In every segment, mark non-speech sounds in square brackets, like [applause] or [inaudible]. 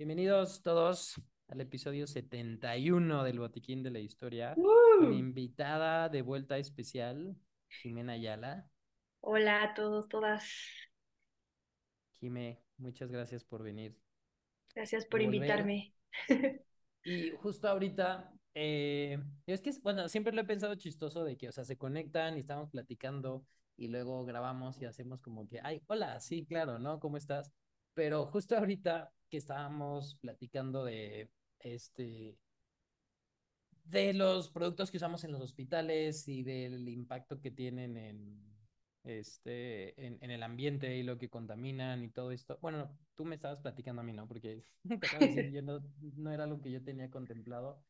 Bienvenidos todos al episodio 71 del Botiquín de la Historia. Uh. Mi invitada de vuelta especial, Jimena Ayala. Hola a todos, todas. Jime, muchas gracias por venir. Gracias por Volver. invitarme. [laughs] Y justo ahorita, eh, es que, bueno, siempre lo he pensado chistoso de que, o sea, se conectan y estamos platicando y luego grabamos y hacemos como que, ay, hola, sí, claro, ¿no? ¿Cómo estás? Pero justo ahorita que estábamos platicando de, este, de los productos que usamos en los hospitales y del impacto que tienen en, este, en, en el ambiente y lo que contaminan y todo esto. Bueno, tú me estabas platicando a mí, ¿no? Porque [laughs] decir, yo no, no era algo que yo tenía contemplado.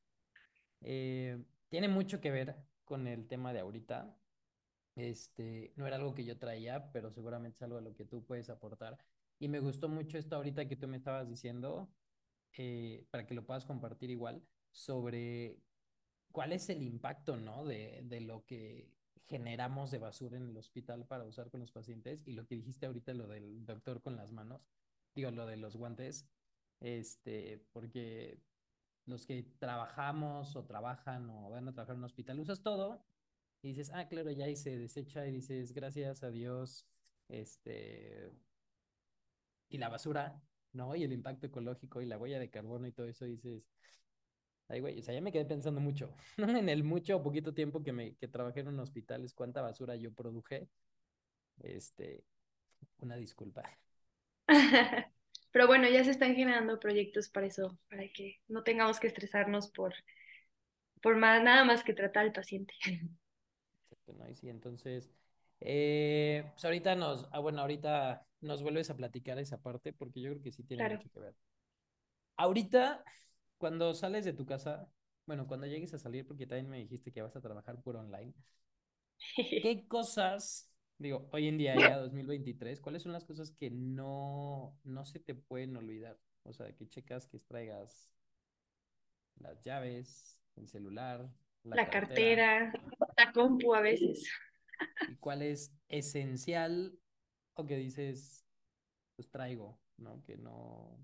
Eh, tiene mucho que ver con el tema de ahorita. Este, no era algo que yo traía, pero seguramente es algo a lo que tú puedes aportar. Y me gustó mucho esto ahorita que tú me estabas diciendo, eh, para que lo puedas compartir igual, sobre cuál es el impacto, ¿no? De, de lo que generamos de basura en el hospital para usar con los pacientes y lo que dijiste ahorita, lo del doctor con las manos, digo, lo de los guantes, este, porque los que trabajamos o trabajan o van a trabajar en un hospital, usas todo y dices, ah, claro, ya y se desecha y dices, gracias a Dios, este, y la basura, ¿no? Y el impacto ecológico y la huella de carbono y todo eso, dices, ay, güey, o sea, ya me quedé pensando mucho, [laughs] ¿no? En el mucho o poquito tiempo que me que trabajé en un hospital, es cuánta basura yo produje. Este, una disculpa. [laughs] Pero bueno, ya se están generando proyectos para eso, para que no tengamos que estresarnos por, por más, nada más que tratar al paciente. [laughs] Exacto, ¿no? Y sí, entonces, eh, pues ahorita nos, ah, bueno, ahorita nos vuelves a platicar esa parte porque yo creo que sí tiene Claro. mucho que ver. Ahorita, cuando sales de tu casa, bueno, cuando llegues a salir, porque también me dijiste que vas a trabajar por online, [laughs] ¿qué cosas, digo, hoy en día ya 2023, cuáles son las cosas que no, no se te pueden olvidar? O sea, que checas que traigas las llaves, el celular, la, La cartera, la compu a veces. Y cuál es esencial o que dices, pues traigo, ¿no? Que no.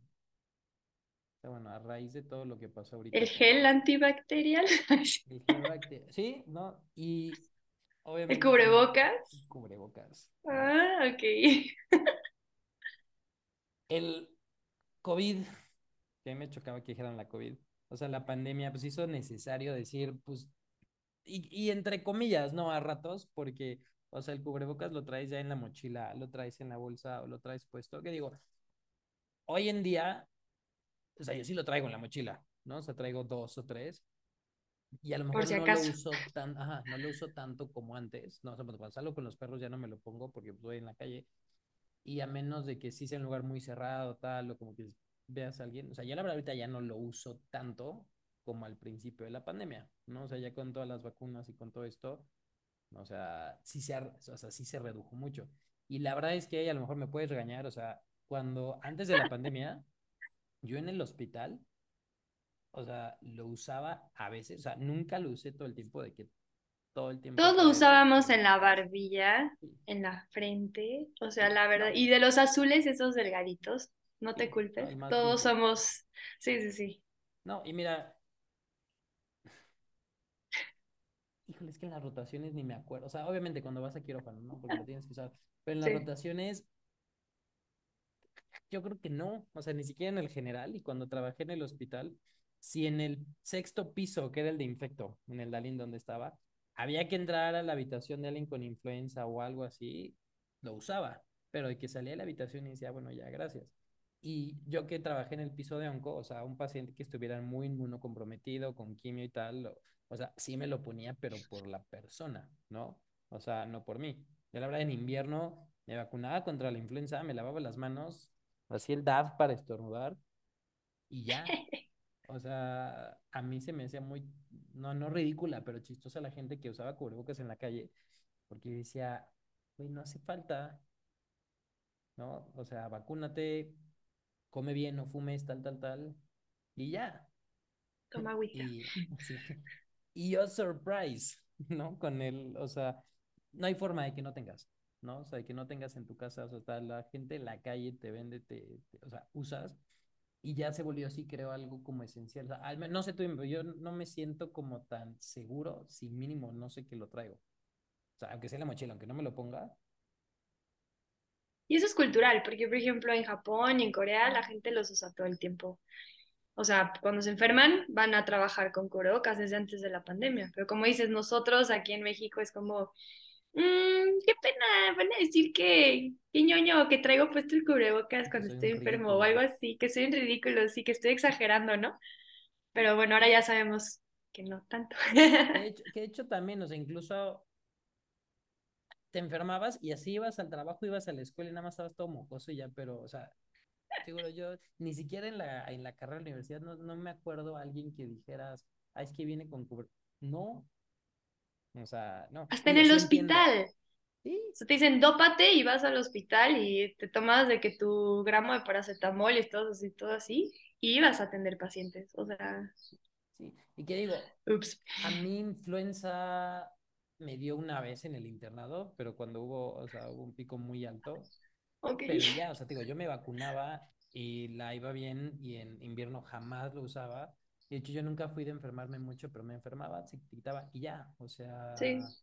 Bueno, a raíz de todo lo que pasó ahorita. El con- gel antibacterial, [laughs] el gel bacte- Sí, ¿no? Y obviamente. el cubrebocas. Cubrebocas. Ah, ok. [laughs] El COVID, que a mí me chocaba que dijeran la COVID. O sea, la pandemia, pues hizo necesario decir, pues, y, y entre comillas, ¿no? A ratos, porque, o sea, el cubrebocas lo traes ya en la mochila, lo traes en la bolsa o lo traes puesto. Que digo, hoy en día, o sea, yo sí lo traigo en la mochila, ¿no? O sea, traigo dos o tres. Y a lo mejor si no lo uso tan, ajá, no lo uso tanto como antes, ¿no? O sea, cuando salgo con los perros ya no me lo pongo porque pues, voy en la calle. Y a menos de que sí sea un lugar muy cerrado, tal, o como que veas a alguien. O sea, ya la verdad ahorita ya no lo uso tanto como al principio de la pandemia, ¿no? O sea, ya con todas las vacunas y con todo esto, o sea, sí se, o sea, sí se redujo mucho. Y la verdad es que a lo mejor me puedes regañar, o sea, cuando antes de la pandemia, yo en el hospital, o sea, lo usaba a veces, o sea, nunca lo usé todo el tiempo de que todo el tiempo Todos lo usábamos en la barbilla, Sí, en la frente, o sea, la verdad. Y de los azules, esos delgaditos, no te no, culpes. Todos somos, sí, sí, sí. No, y mira, híjole, es que en las rotaciones ni me acuerdo. O sea, obviamente cuando vas a quirófano, ¿no? Porque lo [laughs] tienes que usar. Pero en las Sí. rotaciones, yo creo que no. O sea, ni siquiera en el general. Y cuando trabajé en el hospital, si en el sexto piso, que era el de infecto, en el Dalín donde estaba, había que entrar a la habitación de alguien con influenza o algo así, lo usaba. Pero de que salía de la habitación y decía, bueno, ya, gracias. Y yo que trabajé en el piso de onco, o sea, un paciente que estuviera muy inmunocomprometido con quimio y tal, lo- o sea, sí me lo ponía, pero por la persona, ¿no? O sea, no por mí. Yo la verdad en invierno me vacunaba contra la influenza, me lavaba las manos, hacía el DAF para estornudar y ya. [laughs] O sea, a mí se me hacía muy, no, no ridícula, pero chistosa la gente que usaba cubrebocas en la calle, porque decía, güey, no hace falta, ¿no? O sea, vacúnate, come bien, no fumes, tal, tal, tal, y ya. Toma agüita. Y [laughs] [laughs] sí. Y yo surprise, [laughs] ¿no? Con el, o sea, no hay forma de que no tengas, ¿no? O sea, de que no tengas en tu casa, o sea, está la gente en la calle te vende, te, te- o sea, usas. y ya se volvió así, creo, algo como esencial. O sea, al no sé tú, yo no me siento como tan seguro si mínimo no sé que lo traigo. O sea, aunque sea la mochila, aunque no me lo ponga, Y eso es cultural, porque por ejemplo en Japón y en Corea la gente los usa todo el tiempo. O sea, cuando se enferman van a trabajar con cubrebocas desde antes de la pandemia. Pero como dices, nosotros aquí en México es como, "Mm, qué pena, van a decir que, ñoño, que traigo puesto el cubrebocas cuando soy estoy enfermo o ridículo. algo así, que soy un ridículo, sí, que estoy exagerando, ¿no? Pero bueno, ahora ya sabemos que no tanto. Que de hecho, [laughs] que de hecho también, o sea, incluso te enfermabas y así ibas al trabajo, ibas a la escuela y nada más estabas todo mocoso y ya, pero, o sea, seguro yo, ni siquiera en la, en la carrera de la universidad no, no me acuerdo a alguien que dijeras, ah, es que viene con cubre. No, o sea, no. Hasta en el entiendo. hospital. Sí, O sea, te dicen, dópate y vas al hospital y te tomas de que tu gramo de paracetamol y todo así, todo así, y vas a atender pacientes. O sea, sí. Y que digo, ups. a mí influenza me dio una vez en el internado, pero cuando hubo, o sea, hubo un pico muy alto, Ok. pero ya, o sea, te digo, yo me vacunaba y la iba bien y en invierno jamás lo usaba. De hecho, yo nunca fui de enfermarme mucho, pero me enfermaba, se quitaba y ya, o Sí, sea,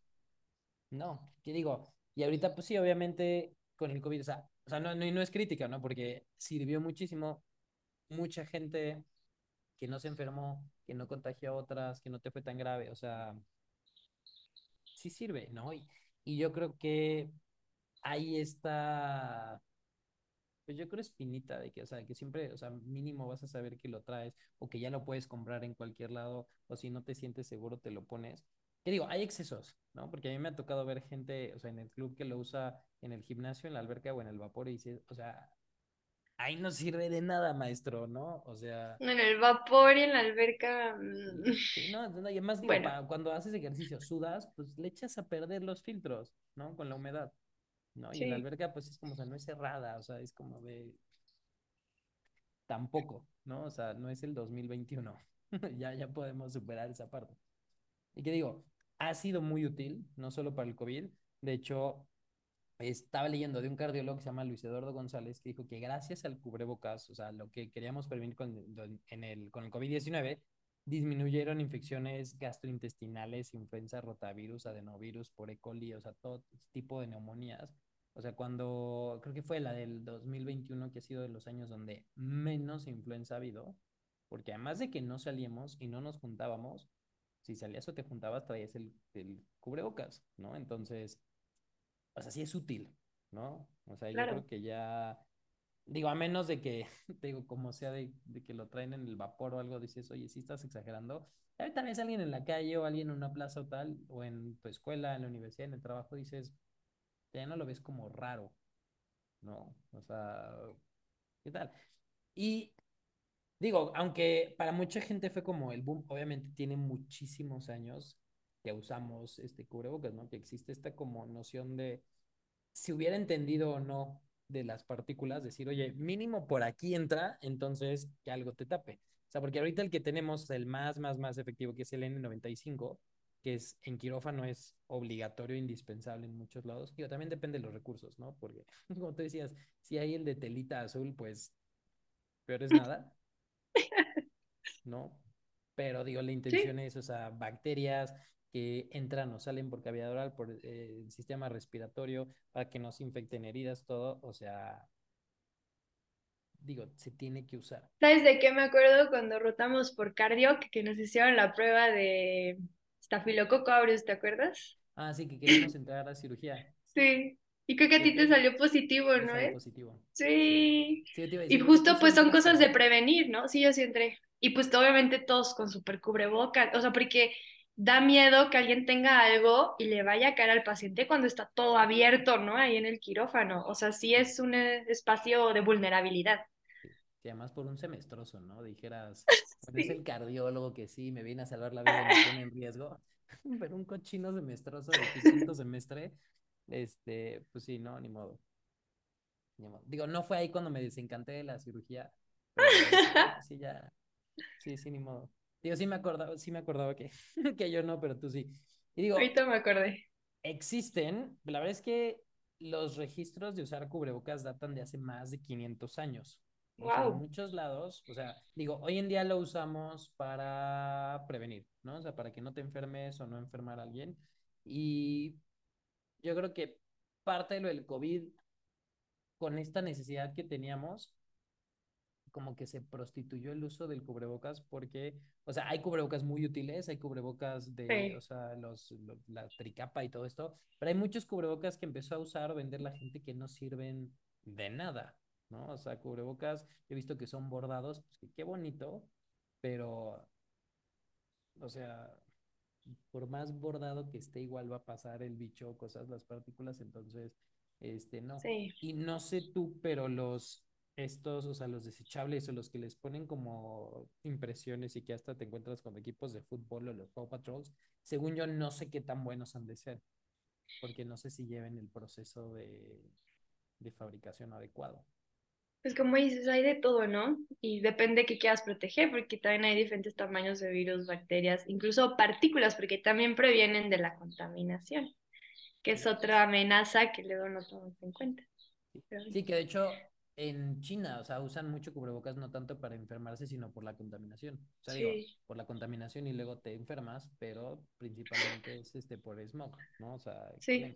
no, ¿qué digo? Y ahorita, pues sí, obviamente con el COVID, o sea, o sea no, no, no es crítica, ¿no? Porque sirvió muchísimo, mucha gente que no se enfermó, que no contagió a otras, que no te fue tan grave, o sea, sí sirve, ¿no? Y, y yo creo que ahí está Pues yo creo espinita de que, o sea, que siempre, o sea, mínimo vas a saber que lo traes o que ya lo puedes comprar en cualquier lado o si no te sientes seguro te lo pones. Que digo, hay excesos, ¿no? Porque a mí me ha tocado ver gente, o sea, en el club que lo usa en el gimnasio, en la alberca o en el vapor y dice, o sea, ahí no sirve de nada, maestro, ¿no? O sea, en el vapor y en la alberca. sí, mm, sí, no, no, y además digo, Bueno, pa- cuando haces ejercicio, sudas, pues le echas a perder los filtros, ¿no? Con la humedad, ¿no? Y en la sí. alberca, pues es como, o sea, no es cerrada, o sea, es como de, tampoco, ¿no? O sea, no es el 2021. [laughs] ya, ya podemos superar esa parte. Y que digo, ha sido muy útil, no solo para el COVID. De hecho, estaba leyendo de un cardiólogo que se llama Luis Eduardo González, que dijo que gracias al cubrebocas, o sea, lo que queríamos prevenir con, en el, con el COVID-19, disminuyeron infecciones gastrointestinales, influenza, rotavirus, adenovirus, por E. coli, o sea, todo tipo de neumonías. O sea, cuando creo que fue la del 2021, que ha sido de los años donde menos influenza ha habido, porque además de que no salíamos y no nos juntábamos, si salías o te juntabas, traías el, el cubrebocas, ¿no? Entonces, o sea, sí es útil, ¿no? O sea, yo creo que ya, digo, a menos de que, [laughs] digo, como sea de, de que lo traen en el vapor o algo, dices, oye, sí estás exagerando. Ves a alguien en la calle o alguien en una plaza o tal, o en tu escuela, en la universidad, en el trabajo, dices, ya no lo ves como raro, ¿no? O sea, ¿qué tal? Y digo, aunque para mucha gente fue como el boom, obviamente tiene muchísimos años que usamos este cubrebocas, ¿no? Que existe esta como noción de si hubiera entendido o no de las partículas, decir, oye, mínimo por aquí entra, entonces que algo te tape. O sea, porque ahorita el que tenemos, el más, más, más efectivo, que es el N95, que es en quirófano es obligatorio, indispensable en muchos lados. Digo, también depende de los recursos, ¿no? Porque, [laughs] como tú decías, si hay el de telita azul, pues peor es nada, [laughs] ¿no? Pero digo, la Sí. intención es, o sea, bacterias que entran o salen por cavidad oral, por eh, el sistema respiratorio, para que no se infecten heridas, todo, o sea, digo, se tiene que usar. ¿Sabes de qué me acuerdo cuando rotamos por cardio que que nos hicieron la prueba de Staphylococcus aureus, ¿te acuerdas? Ah, sí, que queríamos entrar a cirugía. Sí. Y creo que a ¿Qué, ti te salió positivo, Yo ¿no? salí eh? positivo. Sí. Sí. Te Y decir, tú justo pues son cosas de prevenir, ¿no? Sí, yo sí entré. Y pues obviamente todos con super cubrebocas, o sea, porque da miedo que alguien tenga algo y le vaya a caer al paciente cuando está todo abierto, ¿no? Ahí en el quirófano. O sea, sí Sí, es un eh, espacio de vulnerabilidad. sí. Sí, además por un semestroso, ¿no? Dijeras, bueno, [laughs] es el Sí. cardiólogo que sí, me viene a salvar la vida y me pone en riesgo, [laughs] pero un cochino semestroso de quinto [laughs] semestre, este, pues sí, no, ni modo. Ni modo. Digo, no fue ahí cuando me desencanté de la cirugía, pero sí, ya, sí, sí, ni modo. Digo, sí me acordaba, sí me acordaba que, [laughs] que yo no, pero tú sí. Y digo, Ahorita me acordé. existen, la verdad es que los registros de usar cubrebocas datan de hace más de 500 años. O sea, en muchos lados, o sea, digo, hoy en día lo usamos para prevenir, ¿no? O sea, para que no te enfermes o no enfermar a alguien. Y yo creo que parte de lo del COVID, con esta necesidad que teníamos, como que se prostituyó el uso del cubrebocas porque, o sea, hay cubrebocas muy útiles, hay cubrebocas de, o sea, los, la tricapa y todo esto, pero hay muchos cubrebocas que empezó a usar o vender la gente que no sirven de nada, ¿no? O sea, cubrebocas, he visto que son bordados, pues qué bonito, pero, o sea, por más bordado que esté, igual va a pasar el bicho, cosas, las partículas, entonces, este, no. Y no sé tú, pero los estos, o sea, los desechables o los que les ponen como impresiones y que hasta te encuentras con equipos de fútbol o los Paw Patrols, según yo no sé qué tan buenos han de ser, porque no sé si lleven el proceso de, de fabricación adecuado. Pues como dices, hay de todo, ¿no? Y depende de qué quieras proteger, porque también hay diferentes tamaños de virus, bacterias, incluso partículas, porque también previenen de la contaminación, que es otra amenaza que luego no tomamos en cuenta. Sí, que de hecho en China, o sea, usan mucho cubrebocas no tanto para enfermarse, sino por la contaminación. O sea, digo, por la contaminación y luego te enfermas, pero principalmente es este por smog, ¿no? O sea, sí.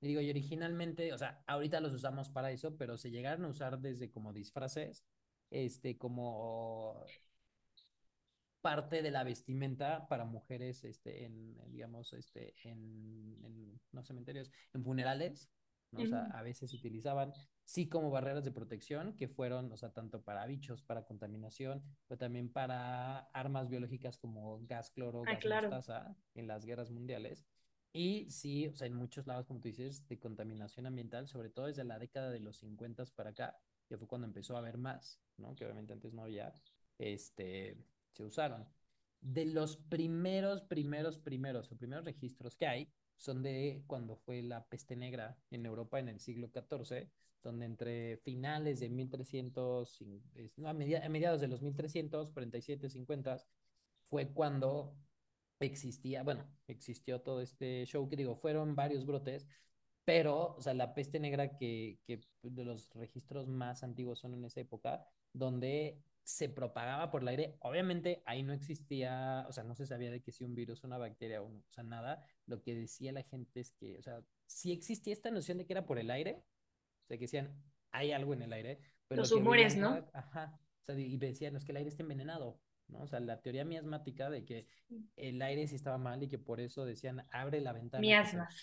Y digo, y originalmente, o sea, ahorita los usamos para eso, pero se llegaron a usar desde como disfraces, este, como parte de la vestimenta para mujeres, este, en, digamos, este, en, en no cementerios, en funerales, ¿no? O sea, a veces se utilizaban sí como barreras de protección que fueron, o sea, tanto para bichos, para contaminación, pero también para armas biológicas como gas cloro, ah, gas mostaza en las guerras mundiales. Y sí, o sea, en muchos lados, como tú dices, de contaminación ambiental, sobre todo desde la década de los 50 para acá, que fue cuando empezó a haber más, ¿no? Que obviamente antes no había, este, se usaron. De los primeros, primeros, primeros, o primeros registros que hay, son de cuando fue la peste negra en Europa en el siglo XIV, donde entre finales de 1300, no, a, mediados de los 1347, 50, fue cuando existía, bueno, existió todo este show que digo, fueron varios brotes, pero, o sea, la peste negra que, que de los registros más antiguos son en esa época, donde se propagaba por el aire. Obviamente ahí no existía, o sea, no se sabía de que si un virus, una bacteria, o, o sea, nada. Lo que decía la gente es que, o sea, sí existía esta noción de que era por el aire, o sea, que decían, hay algo en el aire. Pero Los humores, ¿no? ajá. O sea, y decían, no es que el aire está envenenado, ¿no? O sea, la teoría miasmática de que el aire sí estaba mal y que por eso decían, abre la ventana. Miasmas.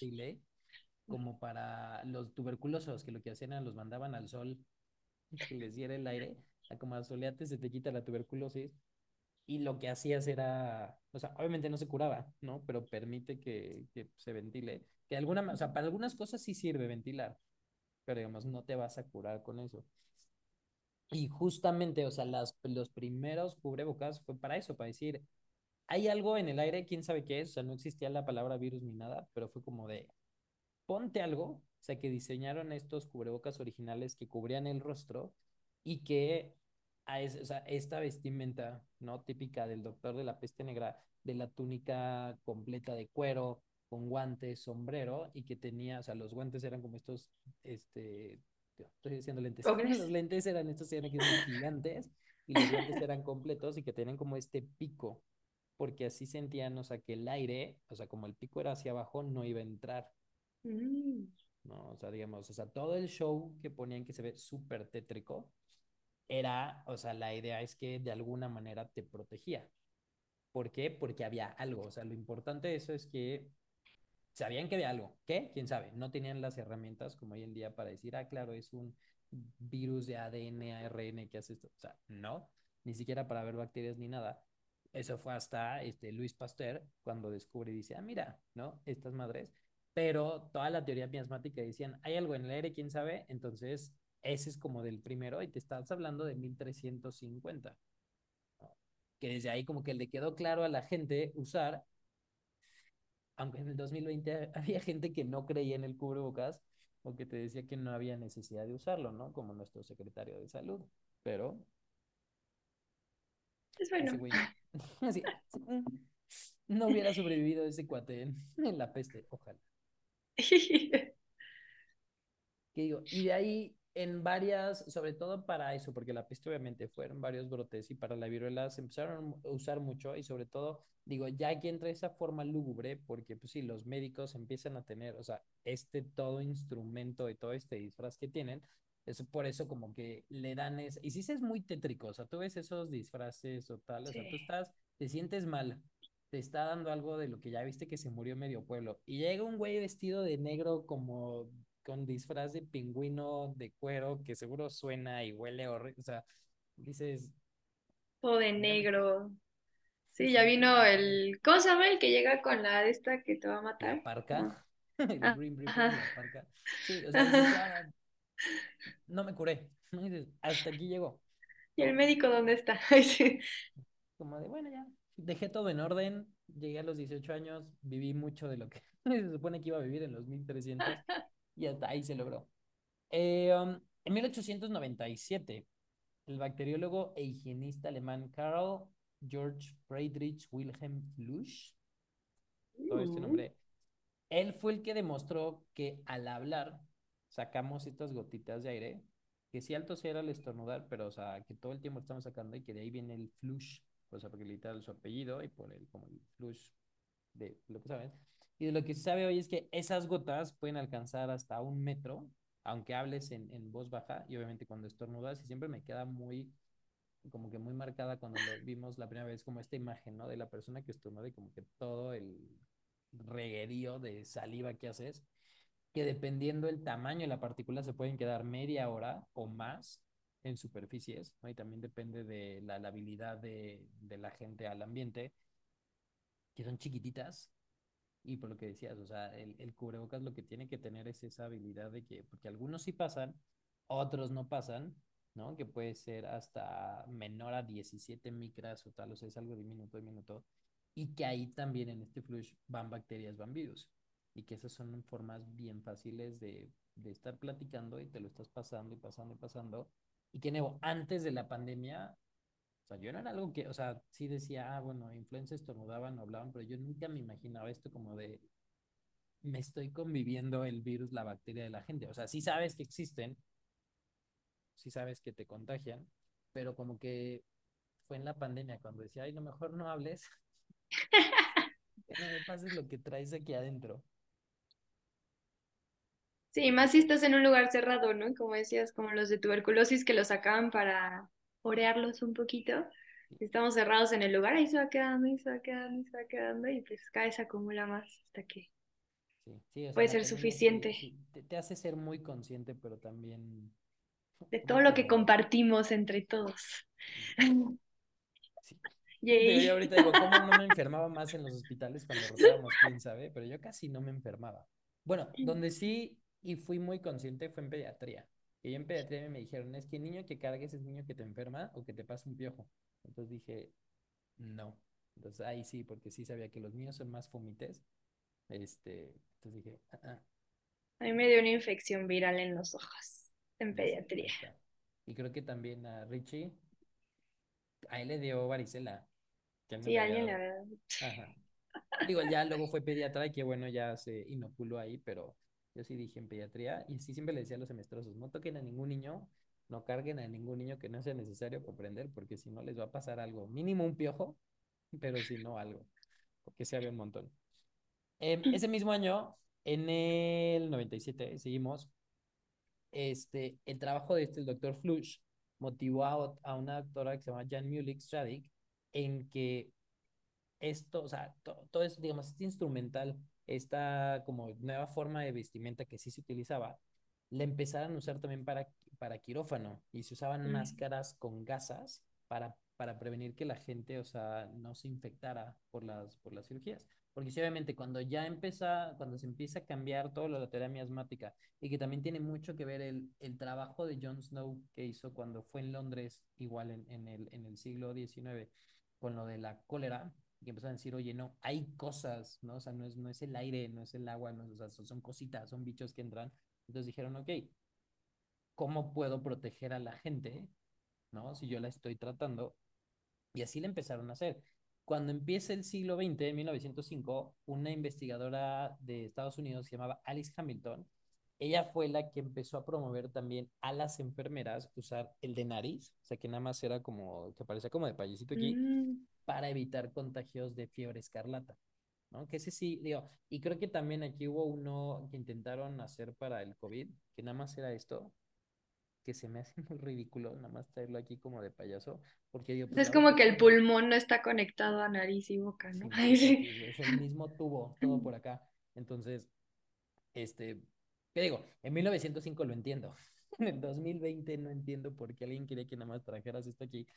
como para los tuberculosos, que lo que hacían era los mandaban al sol que les diera el aire, a como a soleate se te quita la tuberculosis, y lo que hacías era, o sea, obviamente no se curaba, ¿no? Pero permite que, que se ventile. Que alguna, o sea, para algunas cosas sí sirve ventilar, pero digamos, no te vas a curar con eso. Y justamente, o sea, las, los primeros cubrebocas fue para eso, para decir, hay algo en el aire, quién sabe qué es, o sea, no existía la palabra virus ni nada, pero fue como de, ponte algo, o sea, que diseñaron estos cubrebocas originales que cubrían el rostro y que a o sea, esta vestimenta, ¿no? Típica del doctor de la peste negra, de la túnica completa de cuero, con guantes, sombrero y que tenía, o sea, los guantes eran como estos, este, estoy diciendo lentes, [laughs] los lentes eran estos eran gigantes y los guantes eran completos y que tenían como este pico, porque así sentían, o sea, que el aire, o sea, como el pico era hacia abajo, no iba a entrar. Mm. No, o sea, digamos, o sea, todo el show que ponían que se ve súper tétrico, era, o sea, la idea es que de alguna manera te protegía. ¿Por qué? Porque había algo. O sea, lo importante de eso es que sabían que había algo. ¿Qué? ¿Quién sabe? No tenían las herramientas como hoy en día para decir, ah, claro, es un virus de ADN, ARN que hace esto. O sea, no, ni siquiera para ver bacterias ni nada. Eso fue hasta este, Luis Pasteur cuando descubre y dice, ah, mira, ¿no? Estas madres. Pero toda la teoría miasmática decían, hay algo en el aire, quién sabe. Entonces, ese es como del primero y te estás hablando de 1350. Que desde ahí como que le quedó claro a la gente usar aunque en el 2020 [laughs] había gente que no creía en el cubrebocas o que te decía que no había necesidad de usarlo, ¿no? Como nuestro secretario de salud. Pero. Es bueno. [laughs] [laughs] no hubiera sobrevivido ese cuate en, la peste, ojalá. ¿Qué digo? Y de ahí, en varias, sobre todo para eso, porque la peste obviamente fueron varios brotes y para la viruela se empezaron a usar mucho y sobre todo, digo, ya que entra esa forma lúgubre, porque pues sí, los médicos empiezan a tener, o sea, este todo instrumento y todo este disfraz que tienen, es por eso como que le dan es, y sí es muy tétrico, o sea, tú ves esos disfraces o tal, o sea, tú estás, te sientes mal, te está dando algo de lo que ya viste que se murió medio pueblo, y llega un güey vestido de negro como con disfraz de pingüino de cuero que seguro suena y huele horrible. O sea, dices. O de negro. Sí, ya vino el. ¿Cómo se llama el que llega con la de esta que te va a matar? La parca. [laughs] el ah, la parca. Sí, o [laughs] sea, no me curé. Hasta aquí llegó. ¿Y el médico dónde está? [laughs] Como de, bueno, ya. Dejé todo en orden. Llegué a los 18 años. Viví mucho de lo que se supone que iba a vivir en los 1300 y hasta ahí se logró. Eh, um, en 1897, el bacteriólogo e higienista alemán Karl George Friedrich Wilhelm Flusch, todo este nombre, él fue el que demostró que al hablar sacamos estas gotitas de aire, que si alto era el estornudar, pero o sea, que todo el tiempo estamos sacando y que de ahí viene el flush, o sea, porque literal su apellido y por el como el flush de lo que saben. Y de lo que se sabe hoy es que esas gotas pueden alcanzar hasta un metro, aunque hables en, en voz baja, y obviamente cuando estornudas, y siempre me queda muy, como que muy marcada cuando lo vimos la primera vez, como esta imagen, ¿no? De la persona que estornuda y como que todo el reguerío de saliva que haces, que dependiendo el tamaño de la partícula se pueden quedar media hora o más en superficies. Y también depende de la, la habilidad de, de la gente al ambiente, que son chiquititas, y por lo que decías, o sea, el, el cubrebocas lo que tiene que tener es esa habilidad de que, porque algunos sí pasan, otros no pasan, ¿no? Que puede ser hasta menor a 17 micras o tal, o sea, es algo diminuto, diminuto, y que ahí también en este flush van bacterias, van virus, y que esas son formas bien fáciles de, de estar platicando y te lo estás pasando y pasando y pasando, y que, antes de la pandemia, o sea, yo no era algo que, o sea, sí decía, ah, bueno, influencers estornudaban, hablaban, pero yo nunca me imaginaba esto como de, me estoy conviviendo el virus, la bacteria de la gente. O sea, sí sabes que existen, sí sabes que te contagian, pero como que fue en la pandemia cuando decía, ay, lo mejor no hables, [laughs] que no me pases lo que traes aquí adentro. Sí, más si estás en un lugar cerrado, ¿no? Como decías, como los de tuberculosis que lo sacaban para orearlos un poquito. Estamos cerrados en el lugar, ahí se va quedando, y se va quedando, y se va quedando, y pues cada vez se acumula más hasta que puede ser suficiente. te, hace ser muy consciente, pero también... De todo lo que compartimos entre todos. [laughs] Yo ahorita digo, ¿cómo no me enfermaba más en los hospitales cuando rotábamos, quién sabe? Pero yo casi no me enfermaba. Bueno, donde sí y fui muy consciente fue en pediatría. Y yo en pediatría me dijeron, es que el niño que cargues es niño que te enferma o que te pasa un piojo. Entonces dije, no. Entonces ahí sí, porque sí sabía que los niños son más fumites. Este, entonces dije, ah, ah". A mí me dio una infección viral en los ojos, en pediatría. Y creo que también a Richie, a él le dio varicela. sí, alguien le había Ajá. Digo, ya luego fue pediatra y que bueno, ya se inoculó ahí, pero yo sí dije en pediatría y sí siempre le decía a los semestrosos, no toquen a ningún niño, no carguen a ningún niño que no sea necesario comprender, porque si no les va a pasar algo, mínimo un piojo, pero si no algo, porque se había un montón. Em, ese mismo año, en el 97, seguimos, este, el trabajo de este, el doctor Flush, motivó a, a, una doctora que se llama Jan Mulik Stradik en que esto, o sea, todo es, digamos, este instrumental esta como nueva forma de vestimenta que sí se utilizaba, la empezaron a usar también para, para quirófano y se usaban máscaras con gasas para, para prevenir que la gente, o sea, no se infectara por las, por las cirugías. Porque sí, obviamente cuando ya empieza, cuando se empieza a cambiar todo lo de la terapia miasmática y que también tiene mucho que ver el, el trabajo de Jon Snow que hizo cuando fue en Londres, igual en, en, el, en el siglo XIX, con lo de la cólera, y empezaron a decir, oye, no, hay cosas, ¿no? O sea, no es, no es el aire, no es el agua, no, o sea, son cositas, son bichos que entran. Entonces dijeron, ok, ¿cómo puedo proteger a la gente, ¿no? Si yo la estoy tratando. Y así le empezaron a hacer. Cuando empieza el siglo XX, en 1905, una investigadora de Estados Unidos se llamaba Alice Hamilton ella fue la que empezó a promover también a las enfermeras usar el de nariz, o sea, que nada más era como, que parecía como de payasito aquí, Mm, para evitar contagios de fiebre escarlata, ¿no? Que ese sí, digo, y creo que también aquí hubo uno que intentaron hacer para el COVID, que nada más era esto, que se me hace [laughs] muy ridículo, nada más traerlo aquí como de payaso, porque digo, pues Es como que el pulmón no está conectado a nariz y boca, ¿no? [laughs] sí, sí. es el mismo tubo, todo por acá, entonces, este, ¿qué digo? En 1905 lo entiendo, [laughs] en el 2020 no entiendo por qué alguien quería que nada más trajeras esto aquí,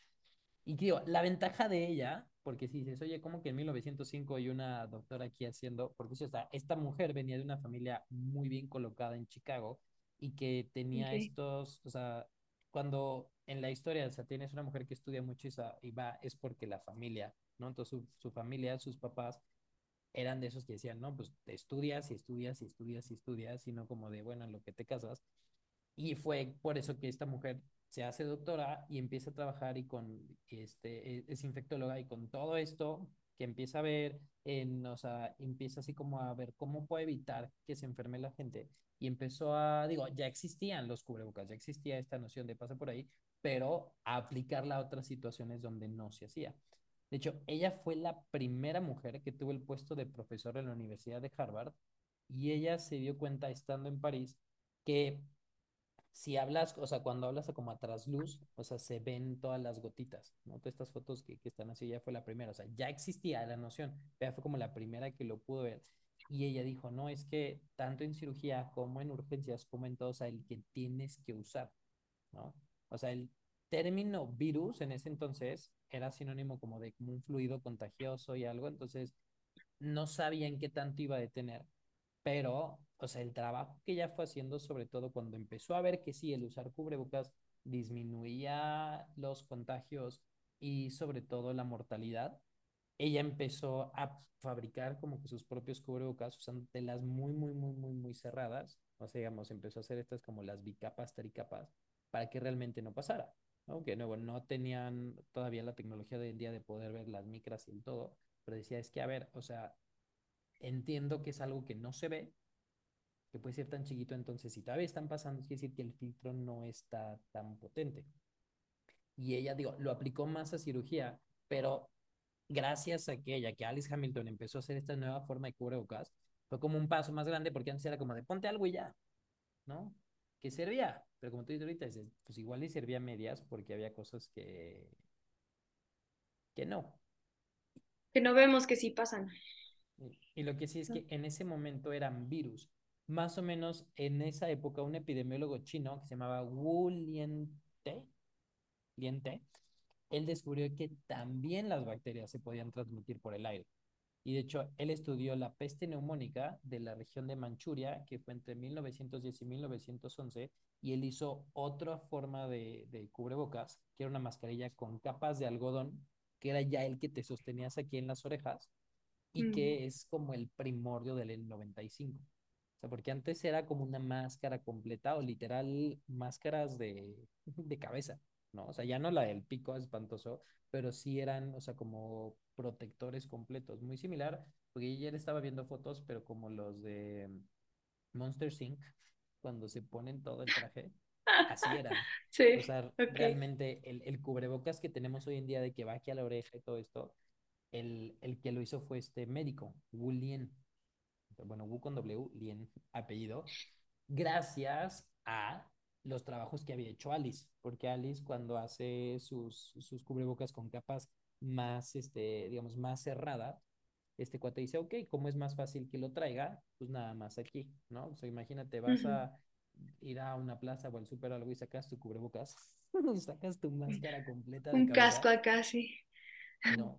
y digo, la ventaja de ella, porque si dices, oye, como que en 1905 hay una doctora aquí haciendo, porque o sea, esta mujer venía de una familia muy bien colocada en Chicago y que tenía estos, o sea, cuando en la historia, o sea, tienes una mujer que estudia mucho y, va, es porque la familia, ¿no? Entonces su, su familia, sus papás eran de esos que decían, no, pues te estudias y estudias y estudias y estudias, y no como de, bueno, en lo que te casas. Y fue por eso que esta mujer se hace doctora y empieza a trabajar y con, este, e, es infectóloga y con todo esto que empieza a ver, en, o empieza así como a ver cómo puede evitar que se enferme la gente. Y empezó a, digo, ya existían los cubrebocas, ya existía esta noción de pasa por ahí, pero aplicarla a otras situaciones donde no se hacía. De hecho, ella fue la primera mujer que tuvo el puesto de profesor en la Universidad de Harvard y ella se dio cuenta estando en París que si hablas, o sea, cuando hablas como a trasluz, o sea, se ven todas las gotitas, ¿no? Todas estas fotos que, que están así, ya fue la primera, o sea, ya existía la noción, pero fue como la primera que lo pudo ver. Y ella dijo, no, es que tanto en cirugía como en urgencias, como en todo, o sea, el que tienes que usar, ¿no? O sea, el término virus en ese entonces era sinónimo como de un fluido contagioso y algo, entonces no sabían qué tanto iba a detener, pero, o sea, el trabajo que ella fue haciendo, sobre todo cuando empezó a ver que sí, el usar cubrebocas disminuía los contagios y sobre todo la mortalidad, ella empezó a fabricar como que sus propios cubrebocas usando telas muy, muy, muy, muy, muy cerradas. O sea, digamos, empezó a hacer estas como las bicapas, tricapas, para que realmente no pasara. Aunque ¿no? nuevo, no tenían todavía la tecnología de hoy en día de poder ver las micras y el todo, pero decía, es que, a ver, o sea, entiendo que es algo que no se ve, que puede ser tan chiquito, entonces si todavía están pasando, quiere decir que el filtro no está tan potente. Y ella, digo, lo aplicó más a cirugía, pero gracias a que ella, que Alice Hamilton empezó a hacer esta nueva forma de cubrebocas, fue como un paso más grande porque antes era como de ponte algo y ya, ¿no? Que servía, pero como tú dices ahorita, pues igual y servía medias porque había cosas que, que no. Que no vemos que sí pasan. Y lo que sí es que en ese momento eran virus. Más o menos en esa época, un epidemiólogo chino que se llamaba Wu Liente, Liente, él descubrió que también las bacterias se podían transmitir por el aire. Y de hecho, él estudió la peste neumónica de la región de Manchuria, que fue entre 1910 y 1911, y él hizo otra forma de, de cubrebocas, que era una mascarilla con capas de algodón, que era ya el que te sostenías aquí en las orejas, y Mm. que es como el primordio del N95. O sea, porque antes era como una máscara completa o literal máscaras de, [laughs] de cabeza, ¿no? O sea, ya no la del pico espantoso, pero sí eran, o sea, como protectores completos. Muy similar, porque ayer estaba viendo fotos, pero como los de Monster Inc., cuando se ponen todo el traje, así eran. [laughs] O Sí, sea, ok. realmente el, el cubrebocas que tenemos hoy en día de que va aquí a la oreja y todo esto, el, el que lo hizo fue este médico, Wu Lien. Bueno, Wu con W, Lien, apellido, gracias a los trabajos que había hecho Alice, porque Alice cuando hace sus, sus cubrebocas con capas más, este, digamos, más cerradas, este cuate dice, ok, ¿cómo es más fácil que lo traiga? Pues nada más aquí, ¿no? O sea, imagínate, vas a ir a una plaza o al súper algo y sacas tu cubrebocas, [laughs] sacas tu máscara completa de Un casco acá, sí. ¿no?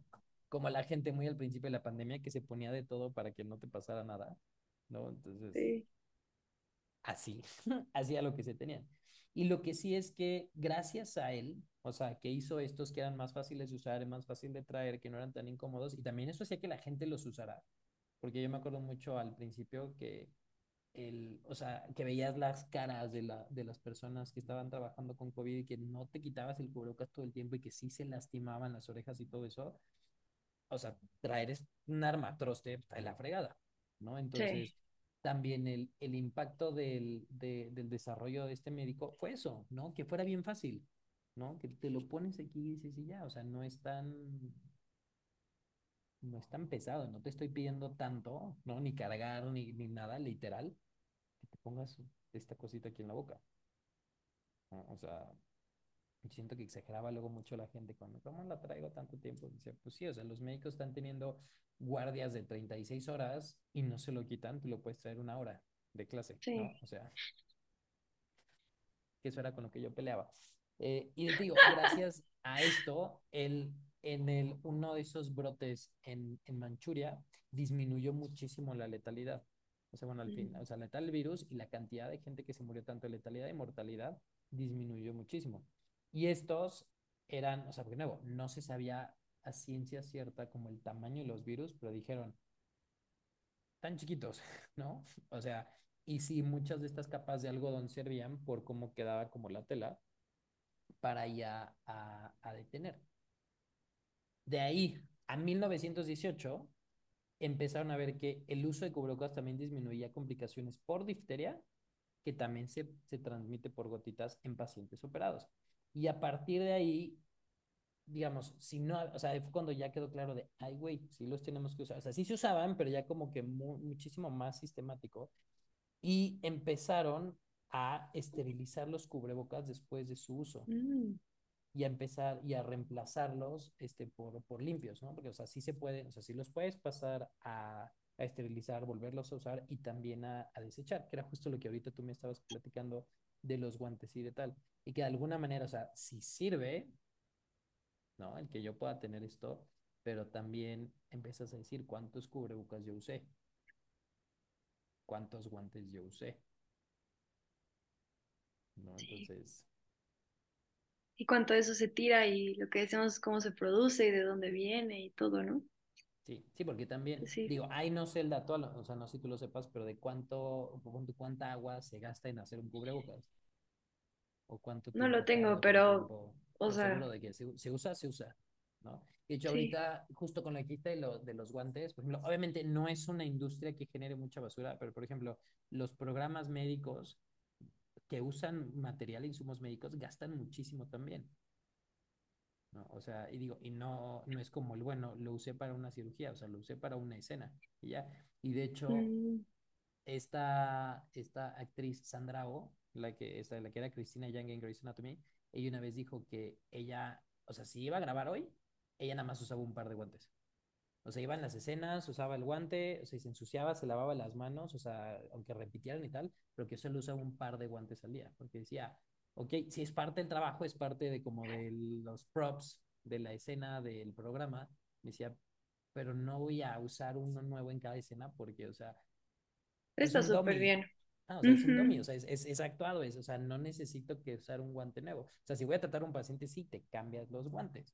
Como la gente muy al principio de la pandemia que se ponía de todo para que no te pasara nada, ¿no? Entonces, Sí, así, [laughs] así a lo que se tenían. Y lo que sí es que gracias a él, o sea, que hizo estos que eran más fáciles de usar, más fácil de traer, que no eran tan incómodos, y también eso hacía que la gente los usara, porque yo me acuerdo mucho al principio que el, o sea, que veías las caras de, la, de las personas que estaban trabajando con COVID y que no te quitabas el cubrebocas todo el tiempo y que sí se lastimaban las orejas y todo eso, o sea, traer es un arma troste está de la fregada, ¿no? Entonces, sí. también el, el impacto del, de, del desarrollo de este médico fue eso, ¿no? Que fuera bien fácil, ¿no? Que te lo pones aquí y dices y ya, o sea, no es tan, no es tan pesado, no te estoy pidiendo tanto, ¿no? Ni cargar, ni, ni nada, literal, que te pongas esta cosita aquí en la boca. O sea, siento que exageraba luego mucho la gente cuando, ¿cómo la traigo tanto tiempo? Dice, pues sí, o sea, los médicos están teniendo guardias de 36 horas y no se lo quitan, tú lo puedes traer una hora de clase, Sí. ¿no? O sea, que eso era con lo que yo peleaba. Eh, y digo, [laughs] gracias a esto, el, en el, uno de esos brotes en, en Manchuria disminuyó muchísimo la letalidad. O sea, bueno, al fin, Mm. o sea, letal el virus y la cantidad de gente que se murió tanto de letalidad y mortalidad disminuyó muchísimo. Y estos eran, o sea, porque nuevo, no se sabía a ciencia cierta como el tamaño de los virus, pero dijeron, tan chiquitos, [laughs] ¿no? O sea, y sí, muchas de estas capas de algodón servían por cómo quedaba como la tela para ya a, detener. De ahí a 1918 empezaron a ver que el uso de cubrebocas también disminuía complicaciones por difteria, que también se, se transmite por gotitas en pacientes operados. Y a partir de ahí, digamos, si no, o sea, fue cuando ya quedó claro de, ay, güey, sí los tenemos que usar. O sea, sí se usaban, pero ya como que mu muchísimo más sistemático. Y empezaron a esterilizar los cubrebocas después de su uso Mm. y a empezar y a reemplazarlos este, por, por limpios, ¿no? Porque, o sea, sí se pueden, o sea, sí los puedes pasar a, a esterilizar, volverlos a usar y también a, a, desechar, que era justo lo que ahorita tú me estabas platicando de los guantes y de tal. Y que de alguna manera, o sea, sí sirve, ¿no? El que yo pueda tener esto, pero también empiezas a decir cuántos cubrebocas yo usé, cuántos guantes yo usé, ¿no? Entonces... Y cuánto de eso se tira y lo que decimos es cómo se produce y de dónde viene y todo, ¿no? Sí, sí, porque también, Sí. digo, ahí no sé el dato, o sea, no sé si tú lo sepas, pero de cuánto, cuánta agua se gasta en hacer un cubrebocas. O cuánto No tiempo lo tengo, pero, ejemplo, o pero sea, de que se, se usa, se usa, ¿no? De hecho, sí. ahorita, justo con la quita de, lo, de los guantes, por ejemplo, obviamente no es una industria que genere mucha basura, pero por ejemplo, los programas médicos que usan material e insumos médicos gastan muchísimo también. ¿No? O sea, y digo, y no, no es como el bueno, lo usé para una cirugía, o sea, lo usé para una escena, y ya. Y de hecho, Mm. esta, esta actriz Sandra Oh, la que, esta, la que era Christina Yang en Grey's Anatomy, ella una vez dijo que ella, o sea, si iba a grabar hoy, ella nada más usaba un par de guantes. O sea, iba en las escenas, usaba el guante, o sea, se ensuciaba, se lavaba las manos, o sea, aunque repitieran y tal, pero que solo usaba un par de guantes al día, porque decía, ok, si es parte del trabajo, es parte de como de los props de la escena del programa, decía, pero no voy a usar uno nuevo en cada escena porque, o sea, es Está un súper bien. Ah, o sea, es un dummy, o sea, es, es, es actuado, es, o sea, no necesito que usar un guante nuevo. O sea, si voy a tratar a un paciente, sí, te cambias los guantes.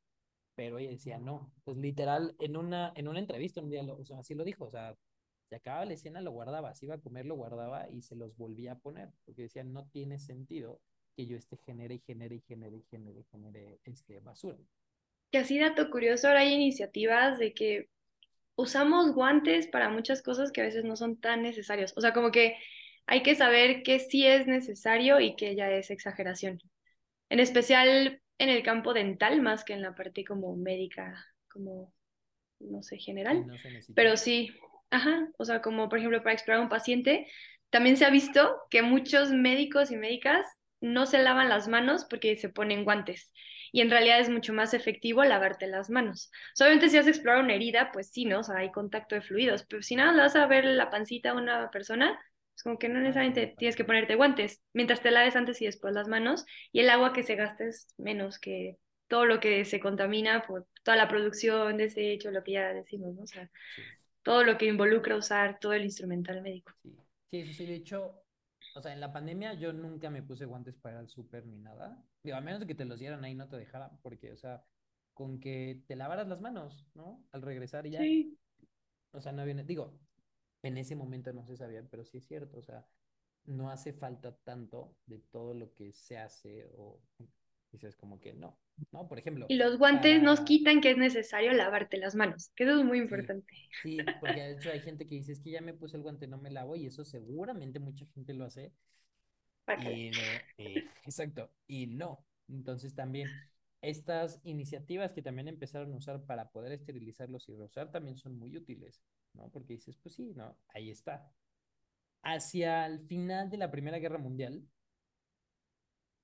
Pero ella decía, no, pues literal, en una, en una entrevista un día, lo, o sea, así lo dijo, o sea, se acababa la escena, lo guardaba, si iba a comer, lo guardaba y se los volvía a poner, porque decía, no tiene sentido que yo esté genere y genere y genere y genere y genere este, basura. Que así dato curioso, ahora hay iniciativas de que usamos guantes para muchas cosas que a veces no son tan necesarios. O sea, como que hay que saber que sí es necesario y que ya es exageración. En especial en el campo dental, más que en la parte como médica, como, no sé, general. no. Pero sí, ajá, o sea, como por ejemplo para explorar a un paciente, también se ha visto que muchos médicos y médicas no se lavan las manos porque se ponen guantes. Y en realidad es mucho más efectivo lavarte las manos. O sea, obviamente si vas a explorar una herida, pues sí, ¿no? O sea, hay contacto de fluidos, pero si nada le vas a ver la pancita a una persona, es como que no necesariamente tienes que ponerte guantes, mientras te laves antes y después las manos, y el agua que se gasta es menos que todo lo que se contamina por toda la producción, desecho, lo que ya decimos, ¿no? O sea, Sí. todo lo que involucra usar todo el instrumental médico. Sí, sí, eso sí, de hecho, o sea, en la pandemia yo nunca me puse guantes para ir al súper ni nada. Digo, a menos de que te los dieran ahí, no te dejaran, porque, o sea, con que te lavaras las manos, ¿no? Al regresar y ya, Sí, o sea, no viene, digo, en ese momento no se sabía, pero sí es cierto, o sea, no hace falta tanto de todo lo que se hace o Dices como que no, ¿no? Por ejemplo, Y los guantes nos para... quitan que es necesario lavarte las manos, que eso es muy Sí, importante. sí, porque de hecho hay [laughs] gente que dice, es que ya me puse el guante, no me lavo, y eso seguramente mucha gente lo hace, y, eh, exacto, y no. Entonces también estas iniciativas que también empezaron a usar para poder esterilizarlos y reusar también son muy útiles, ¿no? Porque dices, pues sí, ¿no? Ahí está. Hacia el final de la Primera Guerra Mundial,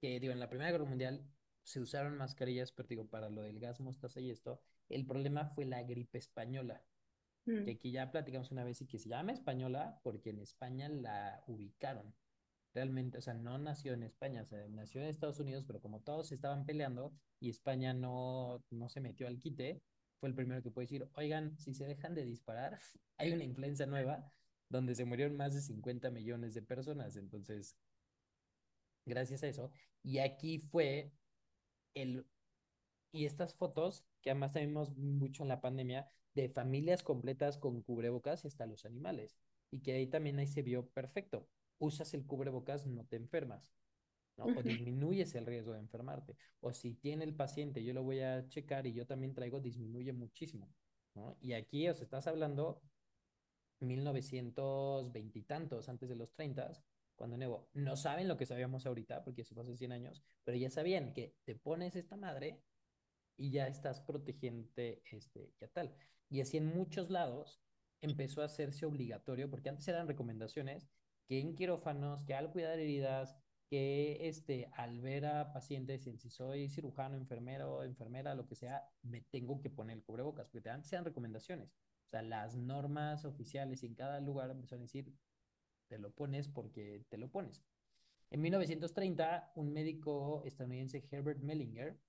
que digo, en la Primera Guerra Mundial se usaron mascarillas, pero digo, para lo del gas mostaza y esto, el problema fue la gripe española, que Mm, aquí ya platicamos una vez y que se llama española porque en España la ubicaron. Realmente, o sea, no nació en España, o sea, nació en Estados Unidos, pero como todos estaban peleando y España no, no se metió al quite, fue el primero que puede decir, oigan, si se dejan de disparar, [laughs] hay una influenza nueva donde se murieron más de 50 millones de personas. Entonces, gracias a eso. Y aquí fue el... Y estas fotos, que además tenemos mucho en la pandemia, de familias completas con cubrebocas y hasta los animales. Y que ahí también ahí se vio perfecto. Usas el cubrebocas, no te enfermas, ¿no? O disminuyes el riesgo de enfermarte. O si tiene el paciente, yo lo voy a checar y yo también traigo, disminuye muchísimo, ¿no? Y aquí, os estás hablando 1920 y tantos, antes de los 30, cuando Nuevo, no saben lo que sabíamos ahorita, porque eso fue hace 100 años, pero ya sabían que te pones esta madre y ya estás protegiente este, ya tal. Y así en muchos lados empezó a hacerse obligatorio, porque antes eran recomendaciones, que en quirófanos, que al cuidar heridas, que este, al ver a pacientes, si soy cirujano, enfermero, enfermera, lo que sea, me tengo que poner el cubrebocas, porque antes eran recomendaciones. O sea, las normas oficiales en cada lugar empezaron a decir, te lo pones porque te lo pones. En 1930, un médico estadounidense, Herbert Mellinger,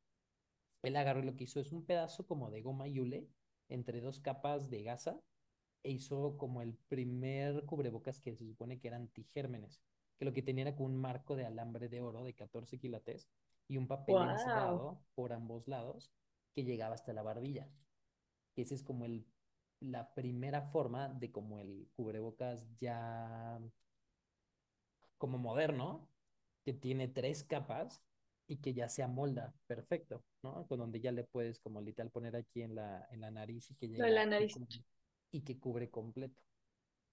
él agarró y lo que hizo es un pedazo como de goma yule entre dos capas de gasa e hizo como el primer cubrebocas que se supone que eran antigérmenes, que lo que tenía era como un marco de alambre de oro de 14 quilates y un papel Wow. por ambos lados que llegaba hasta la barbilla. Ese es como el, la primera forma de como el cubrebocas ya como moderno, que tiene tres capas y que ya se amolda perfecto, ¿no? Con donde ya le puedes como literal poner aquí en la, en la nariz y que la llega y, cubre, y que cubre completo,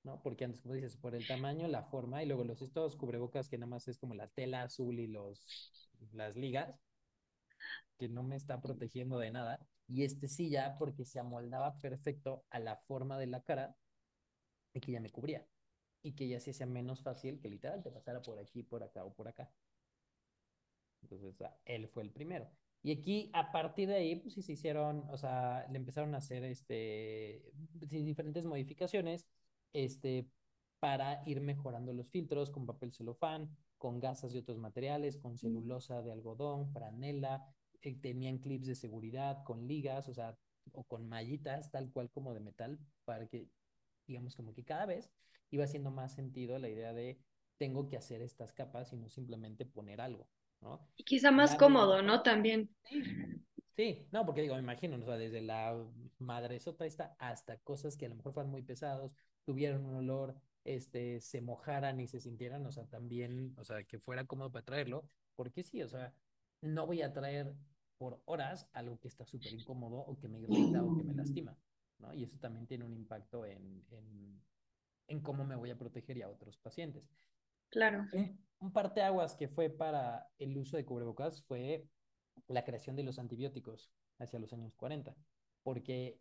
¿no? Porque antes, como dices, por el tamaño, la forma y luego los estos cubrebocas que nada más es como la tela azul y los, las ligas, que no me está protegiendo de nada. Y este sí ya porque se amoldaba perfecto a la forma de la cara y que ya me cubría. Y que ya se hacía menos fácil que literal te pasara por aquí, por acá o por acá. Entonces, él fue el primero. Y aquí, a partir de ahí, pues sí se hicieron, o sea, le empezaron a hacer este, diferentes modificaciones este, para ir mejorando los filtros con papel celofán, con gasas de otros materiales, con celulosa de algodón, franela, eh, tenían clips de seguridad con ligas, o sea, o con mallitas, tal cual como de metal, para que, digamos, como que cada vez iba haciendo más sentido la idea de tengo que hacer estas capas y no simplemente poner algo. ¿no? Y quizá más cómodo, ¿no? También. sí, sí, no, porque digo, me imagino, o sea, desde la madresota esta hasta cosas que a lo mejor fueron muy pesados, tuvieron un olor, este, se mojaran y se sintieran, o sea, también, o sea, que fuera cómodo para traerlo, porque sí, o sea, no voy a traer por horas algo que está súper incómodo o que me irrita o que me lastima, ¿no? Y eso también tiene un impacto en, en, en cómo me voy a proteger y a otros pacientes Claro. un, un parteaguas que fue para el uso de cubrebocas fue la creación de los antibióticos hacia los años 40, porque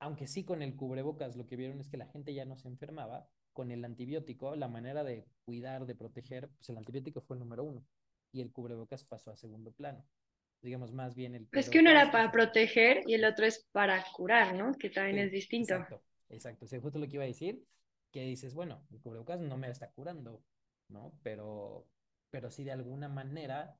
aunque sí con el cubrebocas lo que vieron es que la gente ya no se enfermaba, con el antibiótico, la manera de cuidar, de proteger, pues el antibiótico fue el número uno y el cubrebocas pasó a segundo plano. Digamos, más bien el Es que uno era para proteger y el otro es para curar, ¿no? Que también es distinto. exacto, exacto. O sea, justo lo que iba a decir, que dices, bueno, el cubrebocas no me está curando, ¿no? Pero, pero sí de alguna manera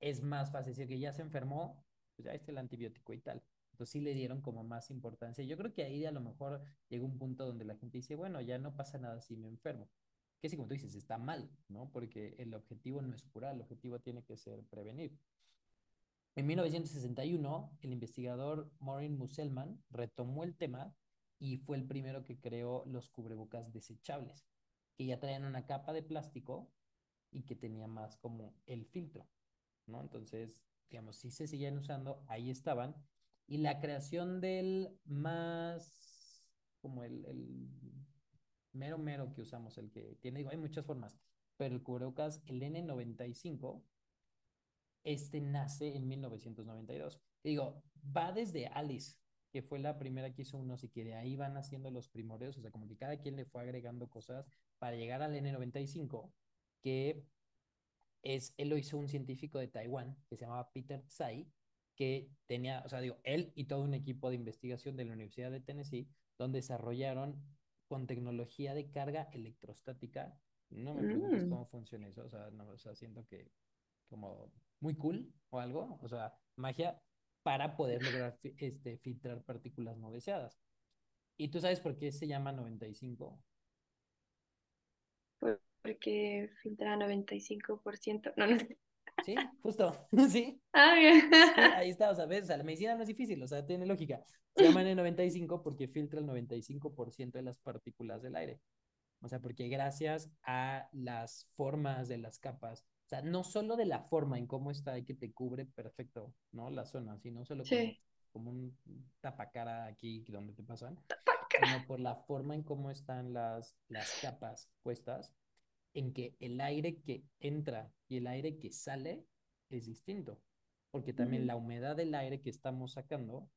es más fácil decir que ya se enfermó, pues ya está el antibiótico y tal. Entonces sí le dieron como más importancia. Yo creo que ahí a lo mejor llegó un punto donde la gente dice, bueno, ya no pasa nada si me enfermo. Que sí, como tú dices, está mal, ¿no? Porque el objetivo no es curar, el objetivo tiene que ser prevenir. En 1961, el investigador Maureen Musselman retomó el tema y fue el primero que creó los cubrebocas desechables, que ya traían una capa de plástico y que tenía más como el filtro. ¿no? Entonces, digamos, sí se siguen usando, ahí estaban. Y la creación del más, como el, mero mero que usamos, el que tiene, digo, hay muchas formas, pero el cubrebocas, el N95, este nace en 1992. Te digo, va desde Alice, que fue la primera que hizo uno, y que de ahí van haciendo los primordios, o sea, como que cada quien le fue agregando cosas para llegar al N95, que es, él lo hizo un científico de Taiwán, que se llamaba Peter Tsai, que tenía, o sea, digo, él y todo un equipo de investigación de la Universidad de Tennessee, donde desarrollaron con tecnología de carga electrostática. No me preguntes Mm, cómo funciona eso, o sea, no, o sea, siento que como muy cool o algo, o sea, magia para poder lograr este, filtrar partículas no deseadas. ¿Y tú sabes por qué se llama 95? por- porque filtra 95%. No, no sé. Sí, justo, [laughs] sí, Ah, bien. sí, ahí está, o sea, ves, o sea, la medicina no es difícil, o sea, tiene lógica. Se llama N95 porque filtra el 95% de las partículas del aire. O sea, porque gracias a las formas de las capas, o sea, no solo de la forma en cómo está y que te cubre perfecto, ¿no? La zona, sino solo como, Sí. como un tapacara aquí donde te pasan, sino por la forma en cómo están las, las capas puestas, en que el aire que entra y el aire que sale es distinto, porque también Ujú. la humedad del aire que estamos sacando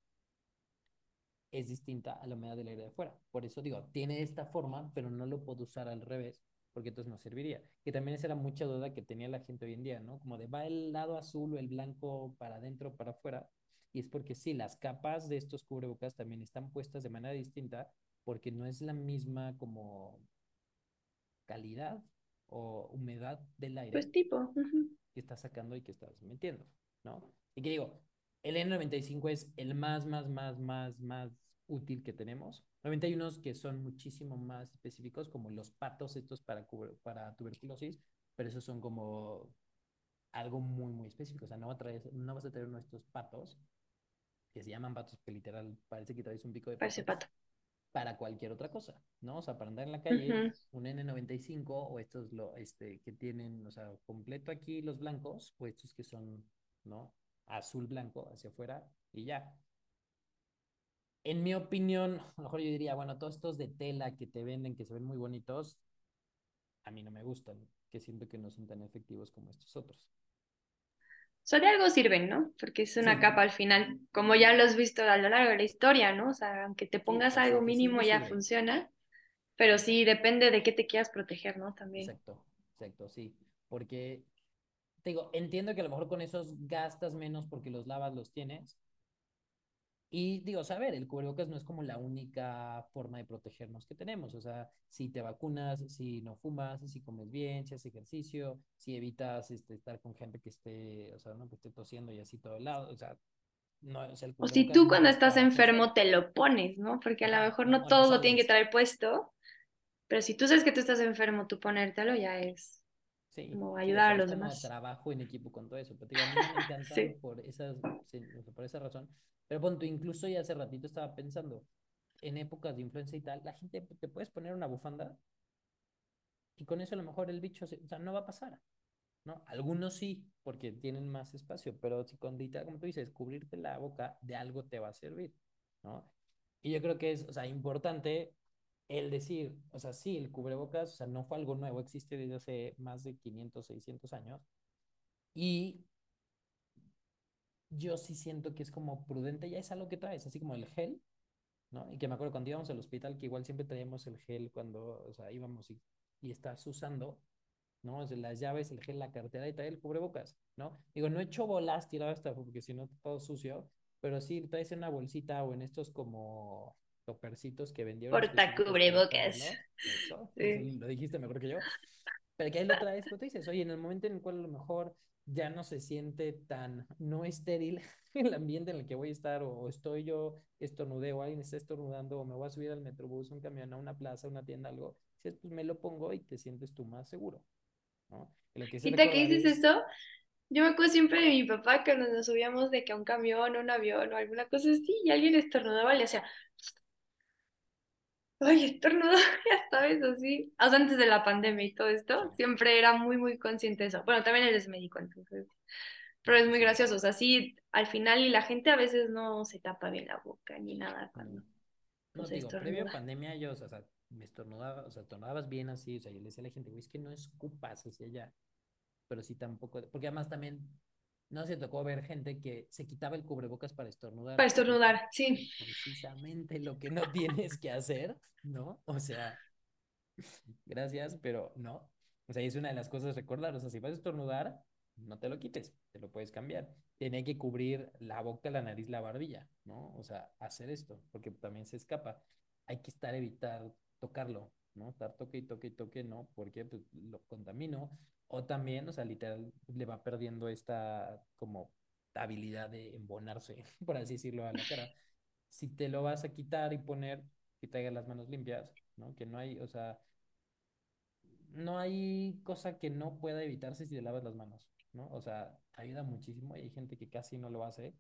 es distinta a la humedad del aire de afuera. Por eso digo, tiene esta forma, pero no lo puedo usar al revés, porque entonces no serviría. Que también esa era mucha duda que tenía la gente hoy en día, ¿no? Como de va el lado azul o el blanco para adentro o para afuera. Y es porque sí, las capas de estos cubrebocas también están puestas de manera distinta, porque no es la misma como calidad o humedad del aire Pues tipo. que estás sacando y que estás metiendo, ¿no? Y que digo, el N95 es el más, más, más, más, más útil que tenemos. Obviamente hay unos que son muchísimo más específicos, como los patos estos para, para tuberculosis, pero esos son como algo muy, muy específico. O sea, no, va a traer, no vas a tener nuestros patos, que se llaman patos, que literal parece que traes un pico de Parece pato, pato. Para cualquier otra cosa, ¿no? O sea, para andar en la calle, Ujú. un N95 o estos lo, este, que tienen, o sea, completo aquí los blancos, o estos que son, ¿no? Azul blanco hacia afuera y ya. En mi opinión, a lo mejor yo diría, bueno, todos estos de tela que te venden, que se ven muy bonitos, a mí no me gustan, que siento que no son tan efectivos como estos otros. Sea, de algo sirven, ¿no? Porque es una Sí, capa al final, como ya lo has visto a lo largo de la historia, ¿no? O sea, aunque te pongas sí, algo que mínimo ya funciona, pero sí depende de qué te quieras proteger, ¿no? También. Exacto, exacto, sí. Porque, te digo, entiendo que a lo mejor con esos gastas menos porque los lavas, los tienes. Y digo, saber, el cubrebocas no es como la única forma de protegernos que tenemos. O sea, si te vacunas, si no fumas, si comes bien, si haces ejercicio, si evitas este, estar con gente que esté, o sea, no que esté tosiendo y así todo el lado. O sea, no, o sea, O si tú no cuando es estás enfermo te lo pones, ¿no? Porque a lo mejor no, todos lo tienen que traer puesto, pero si tú sabes que tú estás enfermo, tú ponértelo ya es Sí, como ayudar a los demás. trabajo en equipo con todo eso. Pero te digo, a mí me [laughs] Sí. por esas, por esa razón. Pero punto, incluso ya hace ratito estaba pensando, en épocas de influenza y tal, la gente te puedes poner una bufanda y con eso a lo mejor el bicho, se- o sea, no va a pasar, ¿no? Algunos sí, porque tienen más espacio, pero si con literal, como tú dices, cubrirte la boca de algo te va a servir, ¿no? Y yo creo que es, o sea, importante el decir, o sea, sí, el cubrebocas, o sea, no fue algo nuevo, existe desde hace más de 500, 600 años. Y yo sí siento que es como prudente, ya es algo que traes, así como el gel, ¿no? Y que me acuerdo cuando íbamos al hospital, que igual siempre traíamos el gel cuando, o sea, íbamos y, y estás usando, ¿no? O sea, las llaves, el gel, la cartera y trae el cubrebocas, ¿no? Digo, no he hecho bolas tirado hasta porque si no todo sucio, pero sí traes en una bolsita o en estos como topercitos que vendieron Porta cubrebocas. [laughs] eso Sí. lo dijiste mejor que yo. Pero que ahí lo traes, pero tú dices, oye, en el momento en el cual a lo mejor ya no se siente tan no estéril [laughs] el ambiente en el que voy a estar, o, o estoy yo estornudé, o alguien está estornudando, o me voy a subir al metrobús, un camión, a una plaza, una tienda, algo, dices, pues me lo pongo y te sientes tú más seguro, ¿no? Y que que recordar dices es, esto, yo me acuerdo siempre de mi papá cuando nos subíamos de que a un camión, un avión o alguna cosa así, y alguien estornudaba, le hacía, ay, estornudó, [laughs] ya sabes, así. O sea, antes de la pandemia y todo esto, siempre era muy, muy consciente de eso. Bueno, también él es médico, entonces. Pero es muy gracioso, o sea, sí, al final y la gente a veces no se tapa bien la boca ni nada cuando No, digo, previo a estornuda. pandemia yo, o sea, me estornudaba, o sea, estornudabas bien así, o sea, yo le decía a la gente, güey, es que no escupas hacia allá, pero sí tampoco, porque además también, no se tocó ver gente que se quitaba el cubrebocas para estornudar, Para estornudar, sí. precisamente lo que no [laughs] tienes que hacer, ¿no? O sea, [laughs] gracias, pero no. O sea, es una de las cosas recordar, o sea, si vas a estornudar, no te lo quites, te lo puedes cambiar. Tiene que cubrir la boca, la nariz, la barbilla, ¿no? O sea, hacer esto, porque también se escapa. Hay que estar evitar tocarlo, ¿no? Estar toque y toque y toque, ¿no? Porque pues, lo contamino. O también, o sea, literal, le va perdiendo esta como habilidad de embonarse, [laughs] por así decirlo, a la cara. Si te lo vas a quitar y poner, que traigas las manos limpias, ¿no? Que no hay, o sea, no hay cosa que no pueda evitarse si te lavas las manos, ¿no? O sea, ayuda muchísimo hay gente que casi no lo hace.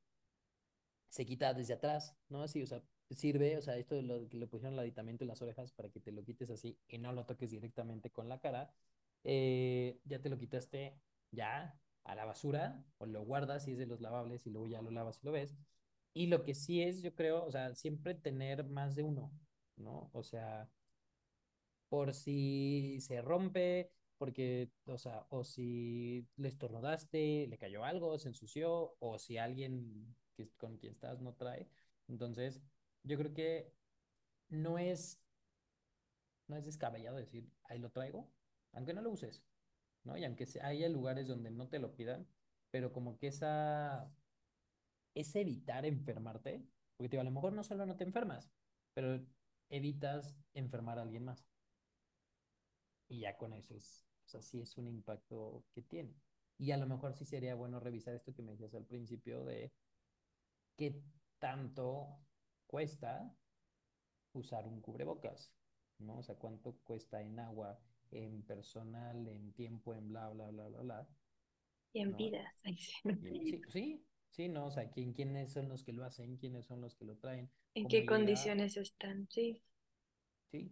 Se quita desde atrás, ¿no? Así, o sea, sirve, o sea, esto lo que le pusieron el aditamento en las orejas para que te lo quites así y no lo toques directamente con la cara. Eh, ya te lo quitaste ya a la basura o lo guardas si es de los lavables y luego ya lo lavas y lo ves. Y lo que sí es, yo creo, o sea, siempre tener más de uno, ¿no? O sea, por si se rompe, porque, o sea, o si le estornudaste, le cayó algo, se ensució, o si alguien que, con quien estás no trae. Entonces, yo creo que no es, no es descabellado decir, ahí lo traigo, aunque no lo uses, ¿no? Y aunque haya lugares donde no te lo pidan, pero como que esa, es evitar enfermarte, porque digo, a lo mejor no solo no te enfermas, pero evitas enfermar a alguien más. Y ya con eso es, sí es un impacto que tiene. Y a lo mejor sí sería bueno revisar esto que me decías al principio de qué tanto cuesta usar un cubrebocas, ¿no? O sea, cuánto cuesta en agua, en personal, en tiempo, en bla, bla, bla, bla, bla, Y en ¿no? vidas. [laughs] Sí. Sí, sí, ¿no? O sea, ¿quién, quiénes son los que lo hacen, quiénes son los que lo traen, ¿En qué llega, condiciones están? Sí. sí,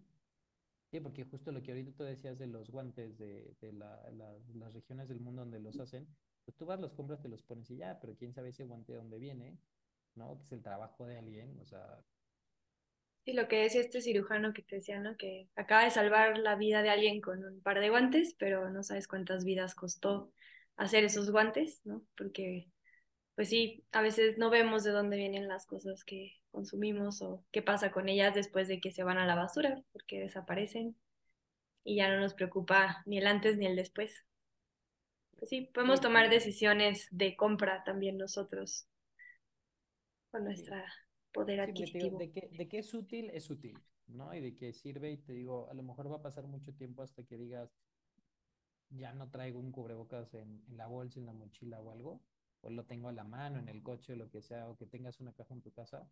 Sí, porque justo lo que ahorita tú decías de los guantes de, de la, la- las regiones del mundo donde los hacen, pues tú vas, los compras, te los pones y ya, pero quién sabe ese guante de dónde viene, ¿no? Que es el trabajo de alguien, o sea, Sí, lo que decía este cirujano que te decía, ¿no? Que acaba de salvar la vida de alguien con un par de guantes, pero no sabes cuántas vidas costó hacer esos guantes, ¿no? Porque, pues sí, a veces no vemos de dónde vienen las cosas que consumimos o qué pasa con ellas después de que se van a la basura, porque desaparecen y ya no nos preocupa ni el antes ni el después. Pues sí, podemos tomar decisiones de compra también nosotros con nuestro poder sí, digo, adquisitivo. de que, de que es útil, es útil, ¿no? Y de que sirve, y te digo, a lo mejor va a pasar mucho tiempo hasta que digas, ya no traigo un cubrebocas en, en la bolsa, en la mochila o algo, o lo tengo a la mano, en el coche, o lo que sea, o que tengas una caja en tu casa,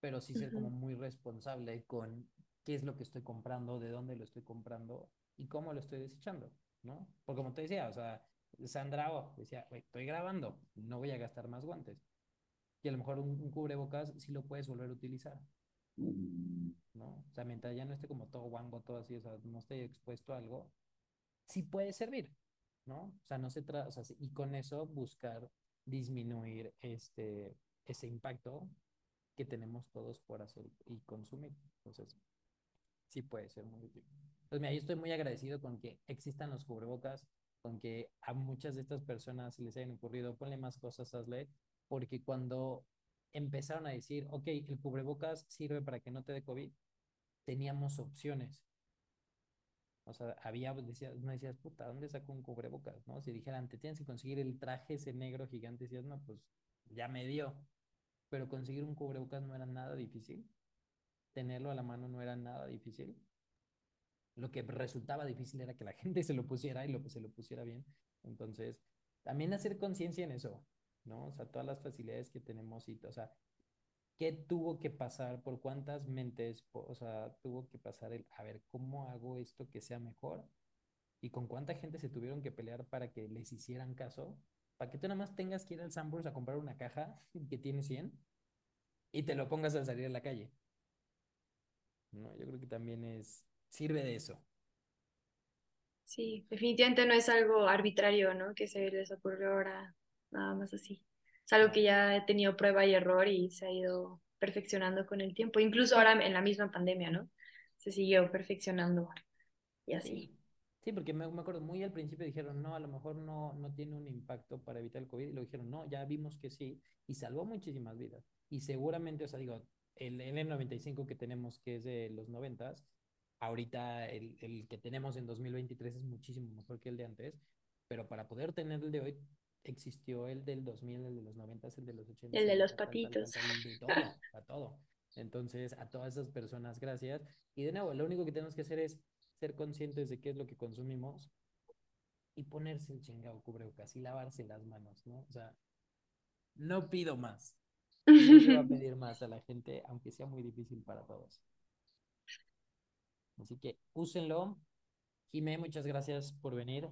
pero sí ser como muy responsable con qué es lo que estoy comprando, de dónde lo estoy comprando y cómo lo estoy desechando, ¿no? Porque como te decía, o sea, Sandra oh, decía, "Güey, estoy grabando, no voy a gastar más guantes. Y a lo mejor un, un cubrebocas sí lo puedes volver a utilizar, ¿no? O sea, mientras ya no esté como todo guango, todo así, o sea, no esté expuesto a algo, sí puede servir, ¿no? O sea, no se trata, o sea, y con eso buscar disminuir este, ese impacto que tenemos todos por hacer y consumir. Entonces, sí puede ser muy útil. Pues mira, yo estoy muy agradecido con que existan los cubrebocas, con que a muchas de estas personas se les hayan ocurrido, ponle más cosas, hazle, porque cuando empezaron a decir, ok, el cubrebocas sirve para que no te dé COVID, teníamos opciones. O sea, había, no decías, puta, ¿dónde saco un cubrebocas? ¿No? Si dijeran, te tienes que conseguir el traje ese negro gigante, no, pues ya me dio. Pero conseguir un cubrebocas no era nada difícil. Tenerlo a la mano no era nada difícil. Lo que resultaba difícil era que la [laughs] gente se lo pusiera y lo, se lo pusiera bien. Entonces, también hacer conciencia en eso, ¿no? O sea, todas las facilidades que tenemos y, o sea, qué tuvo que pasar, por cuántas mentes, o sea, tuvo que pasar el, a ver, ¿cómo hago esto que sea mejor? Y con cuánta gente se tuvieron que pelear para que les hicieran caso, para que tú nada más tengas que ir al Sanborns a comprar una caja [laughs] que tiene 100 y te lo pongas al salir a la calle, ¿no? Yo creo que también es, sirve de eso. Sí, definitivamente no es algo arbitrario, ¿no? Que se les ocurrió ahora, nada más así. Es algo que ya he tenido prueba y error y se ha ido perfeccionando con el tiempo. Incluso ahora en la misma pandemia, ¿no? Se siguió perfeccionando y así. Sí, porque me, me, acuerdo, muy al principio dijeron, no, a lo mejor no, no tiene un impacto para evitar el COVID, y lo dijeron, no, ya vimos que sí, y salvó muchísimas vidas. Y seguramente, o sea, digo, el N95 que tenemos, que es de los 90, ahorita el, el que tenemos en 2023 es muchísimo mejor que el de antes, pero para poder tener el de hoy, existió el del 2000, el de los 90, el de los 80. El de los patitos. A todo. Entonces, a todas esas personas, gracias. Y de nuevo, lo único que tenemos que hacer es ser conscientes de qué es lo que consumimos y ponerse el chingado cubrebocas y lavarse las manos, ¿no? O sea, no pido más. No se va a [laughs] pedir más a la gente, aunque sea muy difícil para todos. Así que úsenlo. Jimé, muchas gracias por venir,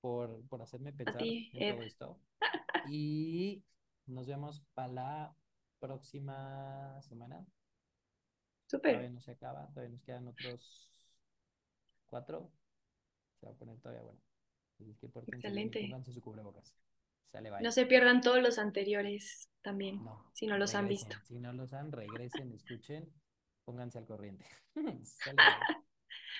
por, por hacerme pensar ti, en todo esto. [laughs] Y nos vemos para la próxima semana. Súper. Todavía no se acaba, todavía nos quedan otros cuatro. Se va a poner todavía bueno. Que Excelente. pónganse su cubrebocas. Sale. No se pierdan todos los anteriores también, No, si no los han regresen. visto. Si no los han, regresen, escuchen, pónganse al corriente. [laughs] Sale. [laughs]